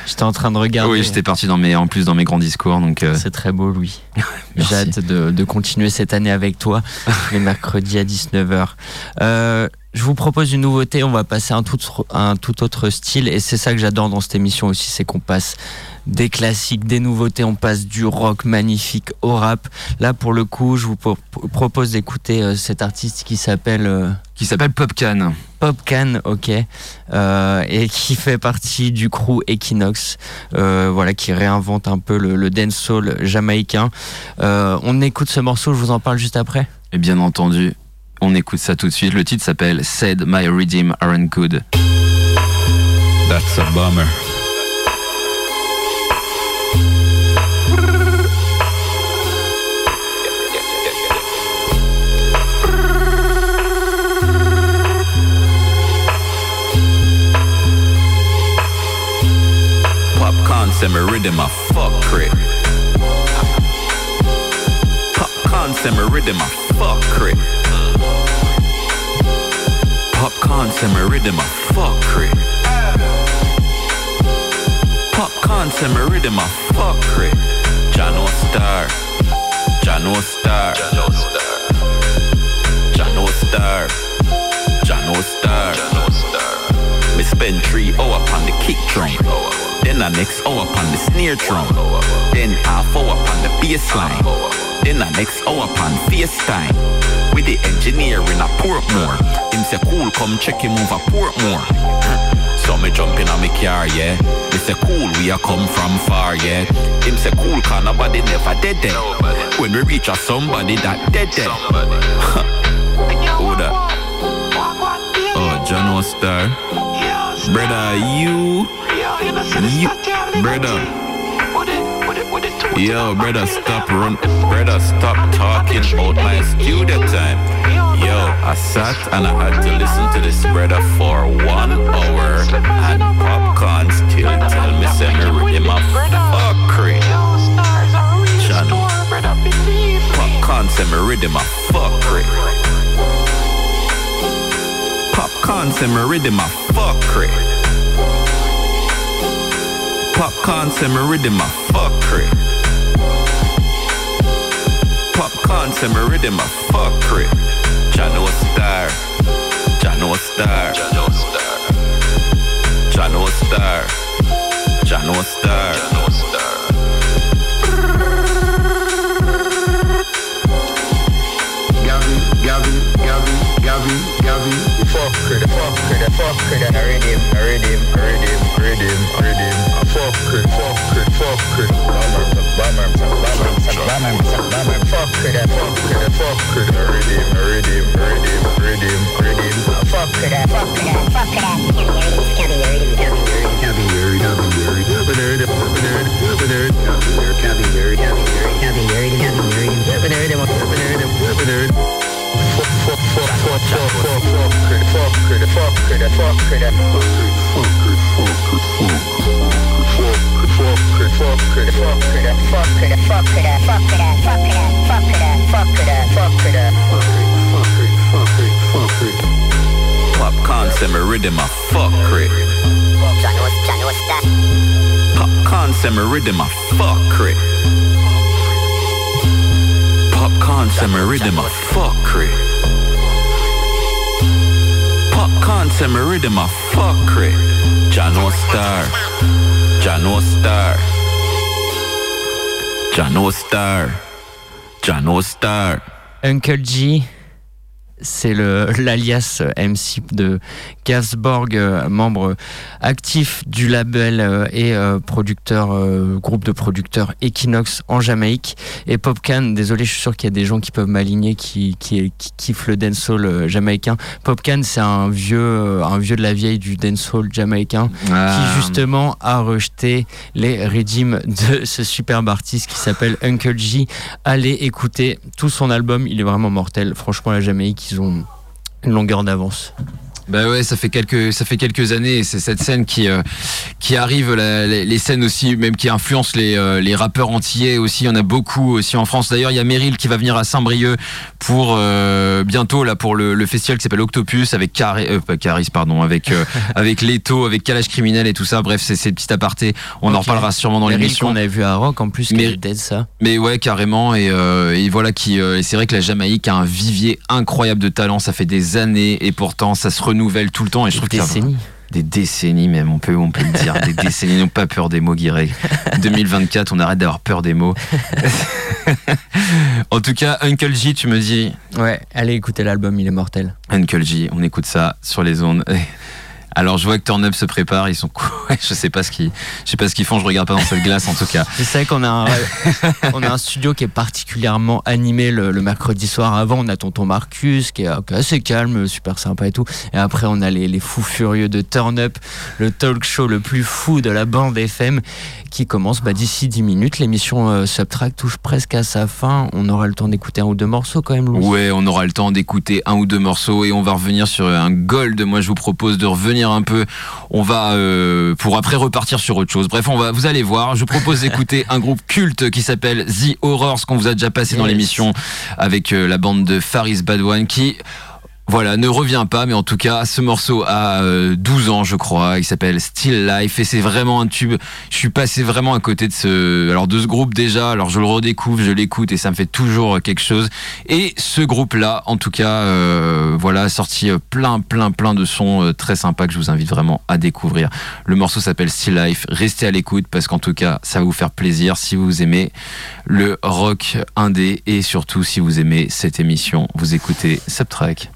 S2: J'étais en- train de regarder.
S3: oui, j'étais parti dans mes, en plus dans mes grands discours, donc euh,
S2: C'est très beau, Louis. J'ai hâte de, de continuer cette année avec toi, les mercredis à 19h. Euh, je vous propose une nouveauté, on va passer à un tout, un tout autre style, et c'est ça que j'adore dans cette émission aussi, c'est qu'on passe des classiques, des nouveautés, on passe du rock magnifique au rap. Là, pour le coup, je vous pro- propose d'écouter euh, cet artiste qui s'appelle... euh,
S3: qui s'appelle Popcan.
S2: Popcan, ok, euh, et qui fait partie du crew Equinox, voilà, qui réinvente un peu le, le dancehall jamaïcain. On écoute ce morceau, je vous en parle juste après.
S3: Et bien entendu, on écoute ça tout de suite. Le titre s'appelle Said My Redeem Aren't Good.
S11: That's a bummer. Send me rhythm a fuck crit. Popcorn send me rhythm fuck crit. consumer rhythm of fuckery. Pop consumer rhythm of fuckery. Jano Star. Jano Star. Jano Star. Jano Star. Jano Star. Jano Star. Me spend three hours on the kick drum. Three hour. Then the next hour on the snare drum. Then half hour on the bass line. Then the next hour on FaceTime. With the engineer in a Portmore. Him say cool, come check him over Portmore. So me jump in on me car, yeah. Me say cool, we a come from far, yeah. Him say cool, cause nobody never dead there. When we reach a somebody that dead there. Who that? Oh, John Star. Brother, you. You. Brother. Yo, brother, stop run. Brother, stop talking about my studio time. Yo, I sat and I had to listen to this brother for one hour. And popcorn still tell me, say me in my fuckery. Channel. Popcorn say me rhythm a fuckery. Popcorn say me rhythm a fuckery. Popcorn say me rhythm a fuckery. Popcorn say me rhythm a fuckery. Jano Star. Jano Star. Jano Star. Jano Star. Jano Star. Jano Star.
S12: it, fuck it, and I redeem, I redeem, I redeem, I redeem, I redeem. I fuck it, fuck it, fuck it. Bummer, bummer, bummer, bummer, bummer. Fuck it, I fuck it, I fuck it, I redeem, I redeem, I redeem, I redeem, I redeem. I fuck it, I fuck it, I fuck it. Can't be redeemed, can't be redeemed, can't be redeemed, can't be redeemed, can't be redeemed, can't be redeemed. fucker,
S11: fucker, Pop concept, rhythm a fuckery. Pop concept, rhythm a fuckery. Pop concept, rhythm a fuckery. Send me rhythm a fuck it. Jano star? Jano star? Jano star? Jano star?
S2: Uncle G, c'est l'alias MC de Gavsborg, euh, membre actif du label euh, et euh, producteur, groupe de producteurs Equinox en Jamaïque. Et Popcan, désolé, je suis sûr qu'il y a des gens qui peuvent m'aligner qui, qui, qui kiffent le dancehall jamaïcain. Popcan, c'est un vieux, un vieux de la vieille du dancehall jamaïcain
S3: Ah.
S2: qui justement a rejeté les régimes de ce superbe artiste qui s'appelle Uncle G. Allez écouter tout son album, il est vraiment mortel. Franchement, la Jamaïque, ils ont une longueur d'avance.
S3: Bah ouais, ça fait quelques ça fait quelques années et c'est cette scène qui euh, qui arrive la- les, les scènes aussi même qui influencent les euh, les rappeurs antillais aussi, il y en a beaucoup aussi en France. D'ailleurs, il y a Meryl qui va venir à Saint-Brieuc pour euh, bientôt là pour le, le festival qui s'appelle Octopus avec Cari, pas Caris pardon, avec avec Leto, avec Calage criminel et tout ça. Bref, c'est c'est petit aparté. On en reparlera sûrement dans l'émission.
S2: qu'on avait vu à Rock en plus,
S3: Mais-
S2: dead ça.
S3: Mais ouais, carrément. Et, et voilà, qui, c'est vrai que la Jamaïque a un vivier incroyable de talent. Ça fait des années et pourtant ça se renouvelle tout le temps. Et je trouve que. Des décennies même, on peut, on peut le dire. des décennies, n'ont pas peur des mots, Guirec. 2024, on arrête d'avoir peur des mots. en tout cas, Uncle J, tu me dis.
S2: Ouais, allez écouter l'album, il est mortel.
S3: Uncle J, on écoute ça sur les ondes. Alors je vois que Turn Up se prépare, ils sont Je sais pas ce qu'ils, je sais pas ce qu'ils font, je regarde pas dans cette glace en tout cas.
S2: C'est vrai qu'on a un, on a un studio qui est particulièrement animé le, le mercredi soir. Avant, on a Tonton Marcus qui est, assez calme, super sympa et tout. Et après, on a les, les fous furieux de Turn Up, le talk show le plus fou de la bande FM qui commence bah, d'ici 10 minutes. L'émission euh, Subtrack touche presque à sa fin. On aura le temps d'écouter un ou deux morceaux quand même, Louis.
S3: Ouais, on aura le temps d'écouter un ou deux morceaux et on va revenir sur un gold. Moi, je vous propose de revenir un peu. On va euh, pour après repartir sur autre chose. Bref, on va, vous allez voir. Je vous propose d'écouter un groupe culte qui s'appelle The Horrors qu'on vous a déjà passé dans l'émission avec euh, la bande de Faris Badwan qui voilà, ne revient pas, mais en tout cas, ce morceau a euh, 12 ans, je crois. Il s'appelle Still Life et c'est vraiment un tube. Je suis passé vraiment à côté de ce, alors de ce groupe déjà. Alors je le redécouvre, je l'écoute et ça me fait toujours quelque chose. Et ce groupe-là, en tout cas, euh, voilà, sorti euh, plein, plein, plein de sons euh, très sympas que je vous invite vraiment à découvrir. Le morceau s'appelle Still Life. Restez à l'écoute parce qu'en tout cas, ça va vous faire plaisir si vous aimez le rock indé et surtout si vous aimez cette émission. Vous écoutez Subtrack.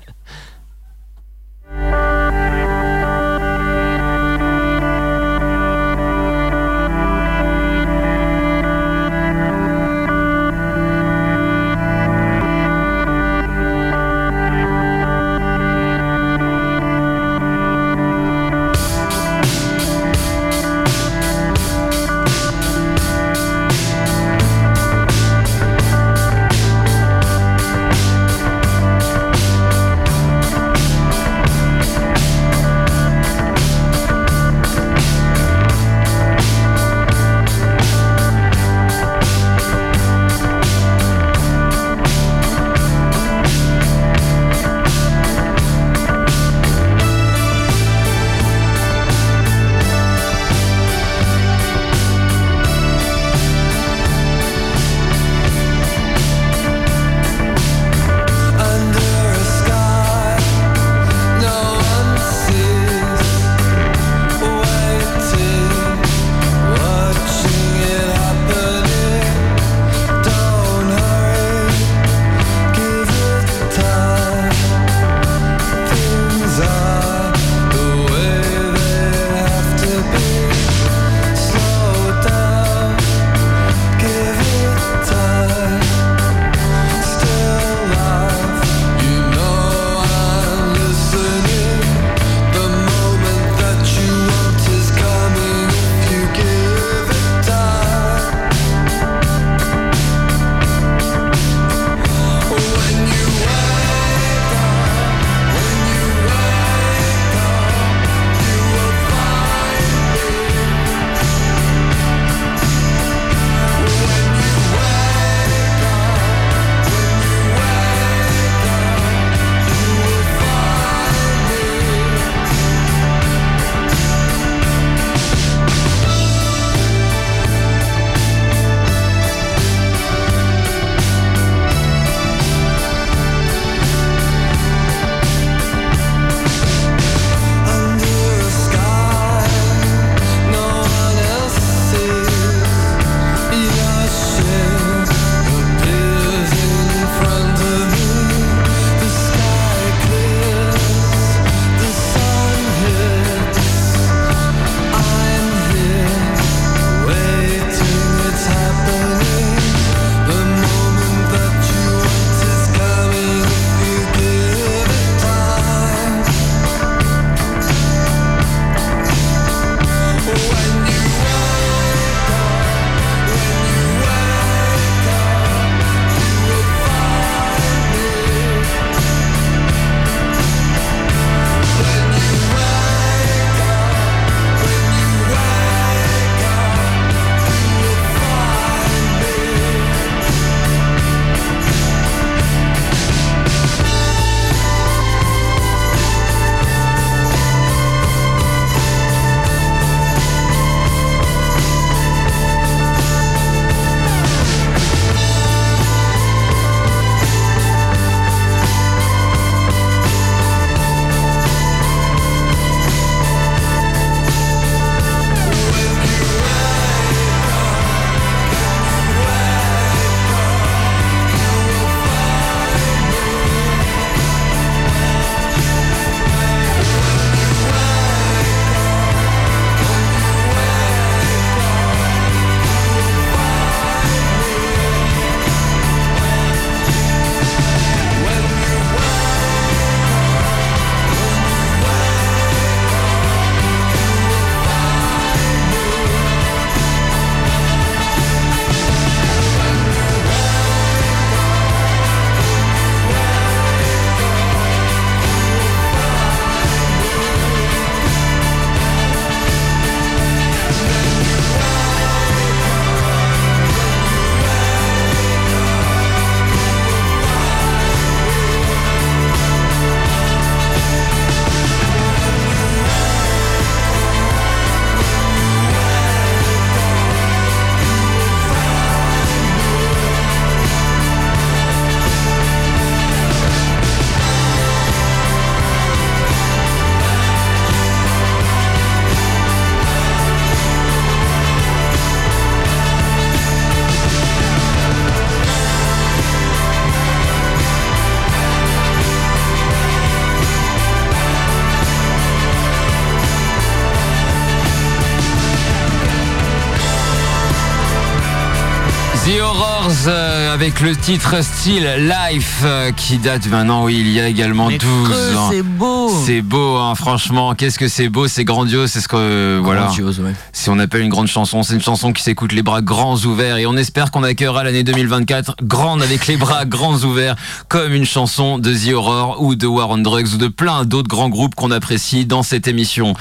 S3: Avec le titre Still Life euh, qui date maintenant, oui, il y a également
S2: Mais
S3: 12
S2: que
S3: ans.
S2: c'est beau
S3: C'est beau, hein, franchement. Qu'est-ce que c'est beau, c'est grandiose, c'est ce que euh, voilà.
S2: Grandiose, ouais.
S3: Si on appelle une grande chanson, c'est une chanson qui s'écoute les bras grands ouverts et on espère qu'on accueillera l'année 2024 grande avec les bras grands ouverts comme une chanson de The Horror ou de War on Drugs ou de plein d'autres grands groupes qu'on apprécie dans cette émission.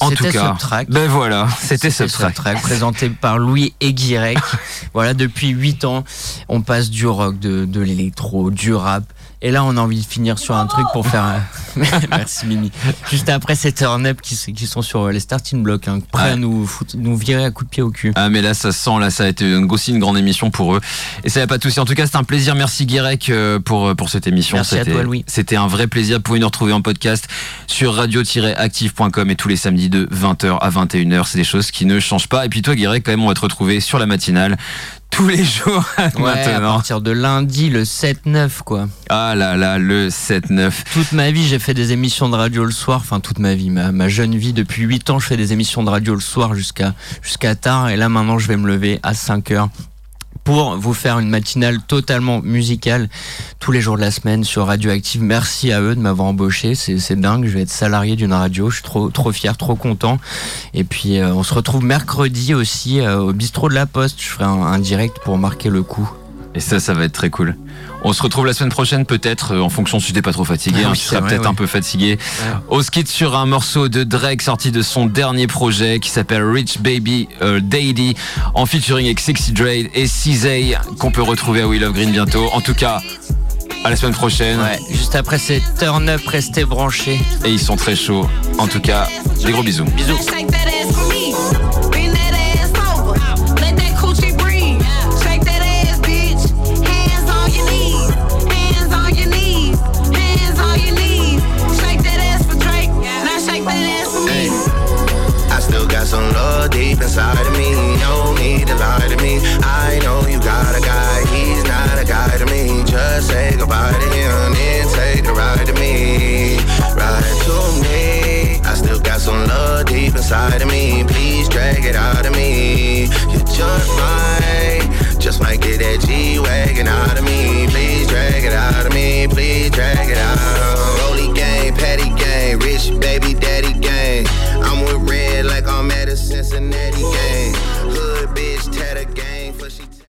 S3: En tout cas,
S2: Subtract.
S3: ben voilà, c'était ce track.
S2: Subtract, présenté par Louis et Guirec. voilà, depuis 8 ans, on passe du rock, de, de l'électro, du rap. Et là, on a envie de finir sur un truc pour faire. un- Merci Mimi. Juste après, c'est Turn Up qui, qui sont sur les starting blocks, hein, prêts
S3: Ouais.
S2: à nous, foutre- nous virer à coups de pied au cul.
S3: Ah mais là ça sent, là ça a été une- aussi une grande émission pour eux. Et ça n'a pas de souci. En tout cas c'est un plaisir. Merci Guérec euh, pour, pour cette émission.
S2: Merci à toi, Louis.
S3: C'était un vrai plaisir. Vous pouvez nous retrouver en podcast sur radio-active.com et tous les samedis de 20h à 21h. C'est des choses qui ne changent pas. Et puis toi Guérec quand même on va te retrouver sur la matinale tous les jours
S2: Ouais, à partir de lundi, le 7-9, quoi.
S3: Ah là là, le 7-9.
S2: Toute ma vie, j'ai fait des émissions de radio le soir. Enfin, toute ma vie, ma, ma jeune vie. Depuis 8 ans, je fais des émissions de radio le soir jusqu'à jusqu'à tard. Et là, maintenant, je vais me lever à 5 heures pour vous faire une matinale totalement musicale tous les jours de la semaine sur Radioactive. Merci à eux de m'avoir embauché. C'est dingue. Je vais être salarié d'une radio. Je suis trop, trop fier, trop content. Et puis, euh, on se retrouve mercredi aussi euh, au bistrot de la Poste. Je ferai un direct pour marquer le coup.
S3: Et ça, ça va être très cool. On se retrouve la semaine prochaine peut-être, euh, en fonction si t'es pas trop fatigué.
S2: Ah
S3: hein, tu seras peut-être
S2: ouais.
S3: un peu fatigué. On se quitte sur un morceau de Drake sorti de son dernier projet qui s'appelle Rich Baby euh, Daddy, en featuring avec Sexy Drade et CZ qu'on peut retrouver à We Love Green bientôt. En tout cas, à la semaine prochaine.
S2: Ouais, juste après, c'est Turn Up, restez branchés.
S3: Et ils sont très chauds. En tout cas, des gros bisous.
S2: Bisous.
S13: Inside of me. No need to lie to me. I know you got a guy, he's not a guy to me. Just say goodbye to him, then take a ride to me. Ride to me. I still got some love deep inside of me. Please drag it out of me. You just might, just might get that G wagon out of me. Please drag it out of me. Please drag it out. Rolly gang, patty gang, rich baby daddy Cincinnati game. Hood bitch, tatted game.